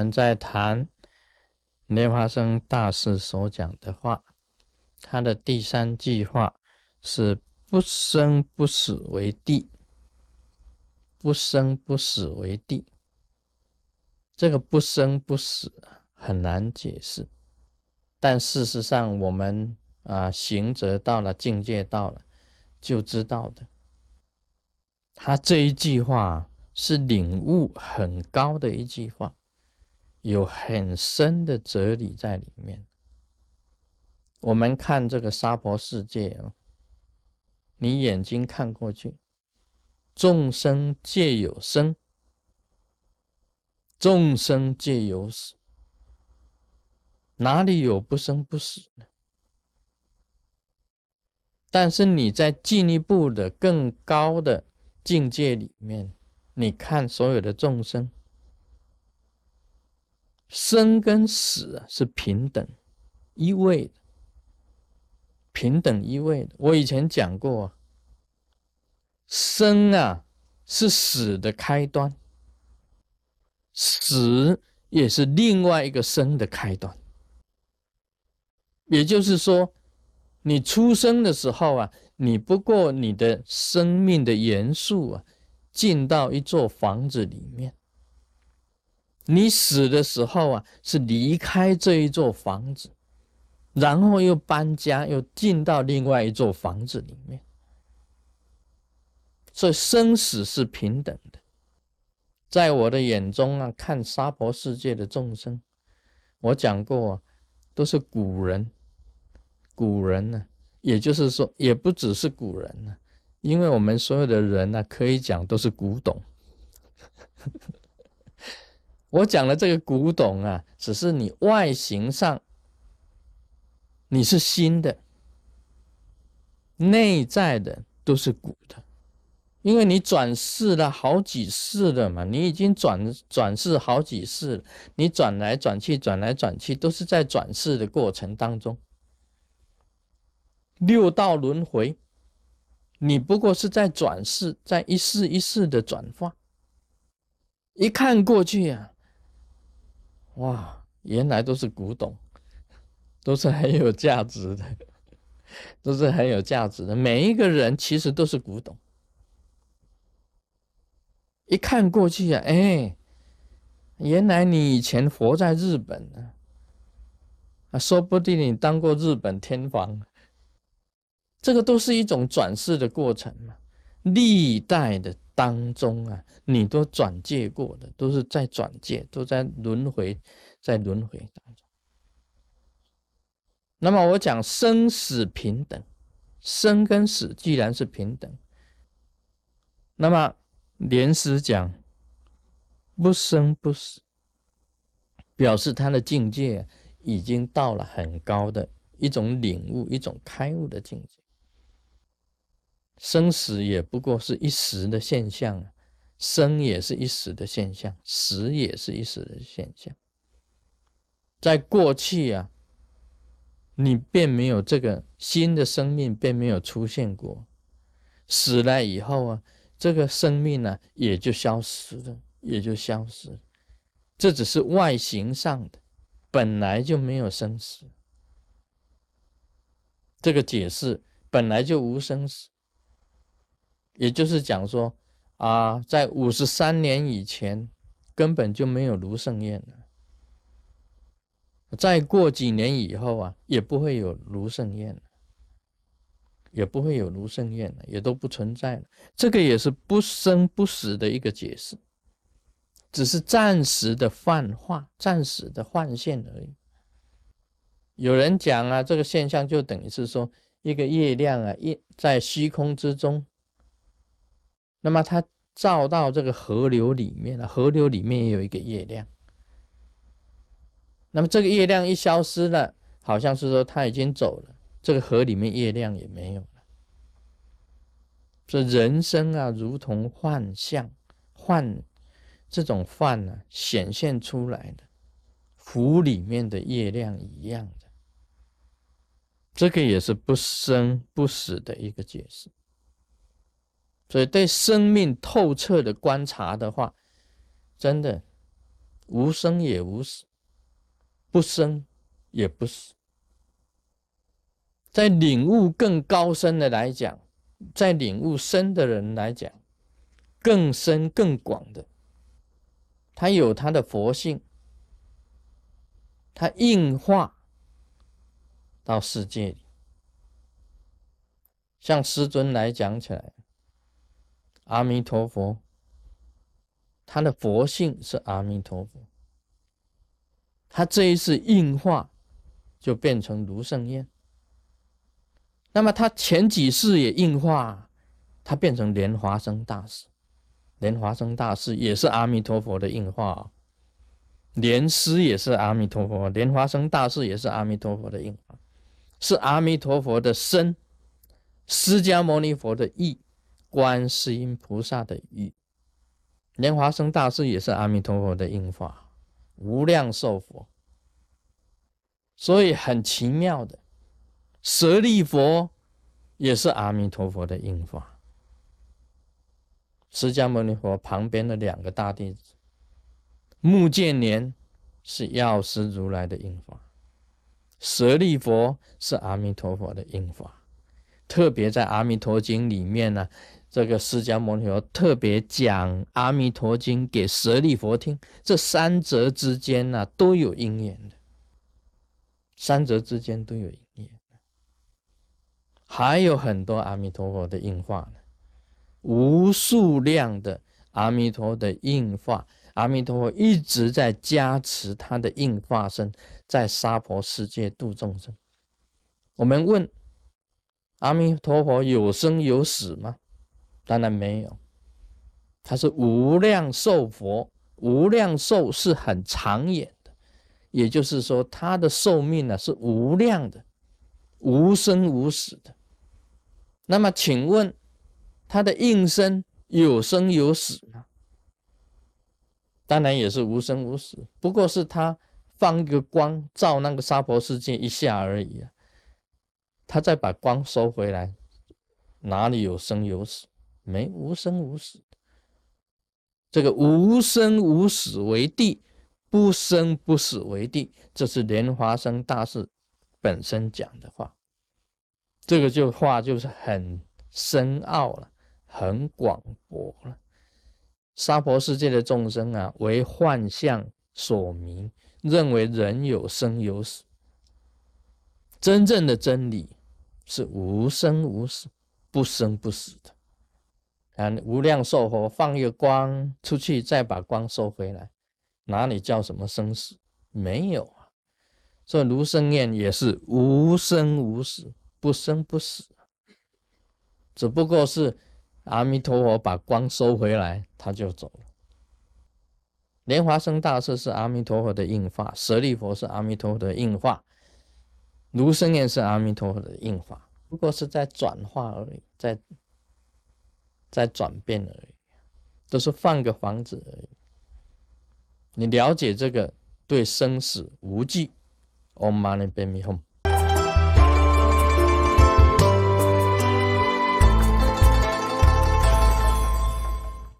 们在谈莲花生大师所讲的话，他的第三句话是“不生不死为地”，不生不死为地。这个“不生不死”很难解释，但事实上，我们啊行者到了境界到了，就知道的。他这一句话是领悟很高的一句话，有很深的哲理在里面。我们看这个娑婆世界啊，你眼睛看过去，众生皆有生，众生皆有死，哪里有不生不死呢？但是你在进一步的更高的。境界里面，你看所有的众生，生跟死啊是平等一位的，平等一位的。我以前讲过，生啊是死的开端，死也是另外一个生的开端。也就是说，你出生的时候啊。你不过你的生命的元素啊，进到一座房子里面。你死的时候啊，是离开这一座房子，然后又搬家，又进到另外一座房子里面。所以生死是平等的。在我的眼中啊，看娑婆世界的众生，我讲过啊，都是古人，古人呢。也就是说，也不只是古人呢，因为我们所有的人呢，可以讲都是古董。我讲的这个古董啊，只是你外形上你是新的，内在的都是古的，因为你转世了好几世了嘛，你已经转转世好几世了，你转来转去，转来转去，都是在转世的过程当中。六道轮回，你不过是在转世，在一世一世的转化。一看过去呀，哇，原来都是古董，都是很有价值的，都是很有价值的。每一个人其实都是古董。一看过去呀，哎，原来你以前活在日本呢，啊，说不定你当过日本天皇。这个都是一种转世的过程嘛，历代的当中啊，你都转借过的，都是在转借，都在轮回，在轮回当中。那么我讲生死平等，生跟死既然是平等，那么莲师讲不生不死，表示他的境界已经到了很高的一种领悟、一种开悟的境界。生死也不过是一时的现象，生也是一时的现象，死也是一时的现象。在过去啊，你便没有这个新的生命，便没有出现过。死了以后啊，这个生命呢也就消失了，也就消失。这只是外形上的，本来就没有生死。这个解释本来就无生死。也就是讲说，啊，在五十三年以前根本就没有卢胜彦了。再过几年以后啊，也不会有卢胜彦了，也不会有卢胜彦了，也都不存在了。这个也是不生不死的一个解释，只是暂时的幻化、暂时的幻现而已。有人讲啊，这个现象就等于是说，一个月亮啊，一在虚空之中。那么它照到这个河流里面了，河流里面也有一个月亮。那么这个月亮一消失了，好像是说它已经走了，这个河里面月亮也没有了。这人生啊，如同幻象，幻这种幻呢，显现出来的湖里面的月亮一样的，这个也是不生不死的一个解释。所以，对生命透彻的观察的话，真的无生也无死，不生也不死。在领悟更高深的来讲，在领悟深的人来讲，更深更广的，他有他的佛性，他应化到世界里。像师尊来讲起来，阿弥陀佛，他的佛性是阿弥陀佛，他这一次应化就变成卢胜彦。那么他前几世也应化，他变成莲华生大士。莲华生大士也是阿弥陀佛的应化，莲师也是阿弥陀佛，莲华生大士也是阿弥陀佛的应化，是阿弥陀佛的身，释迦牟尼佛的意，观世音菩萨的意，莲华生大师也是阿弥陀佛的应化，无量寿佛。所以很奇妙的。舍利佛也是阿弥陀佛的应化，释迦牟尼佛旁边的两个大弟子，目犍连是药师如来的应化，舍利佛是阿弥陀佛的应化。特别在《阿弥陀经》里面呢，这个释迦牟尼佛特别讲《阿弥陀经》给舍利佛听，这三者之间呢都有因缘的，三者之间都有因缘。还有很多阿弥陀佛的应化呢，无数量的阿弥陀的应化，阿弥陀佛一直在加持他的应化身，在娑婆世界度众生。我们问阿弥陀佛有生有死吗？当然没有，他是无量寿佛，无量寿是很长远的，也就是说他的寿命呢是无量的，无生无死的。那么，请问他的应身有生有死吗？当然也是无生无死，不过是他放一个光照那个娑婆世界一下而已啊。他再把光收回来，哪里有生有死？没无生无死。这个无生无死为地，不生不死为地，这是莲华生大士本身讲的话。这个就话就是很深奥了，很广博了。娑婆世界的众生啊，为幻象所迷，认为人有生有死。真正的真理是无生无死，不生不死的。啊，无量寿佛放一个光出去，再把光收回来，哪里叫什么生死？没有啊。所以卢生念也是无生无死。不生不死，只不过是阿弥陀佛把光收回来，他就走了。莲华生大士是阿弥陀佛的应化，舍利佛是阿弥陀佛的应化，卢生念是阿弥陀佛的应化，不过是在转化而已，在在转变而已，都是换个房子而已。你了解这个对生死无忌，Om Mani Padme Hum。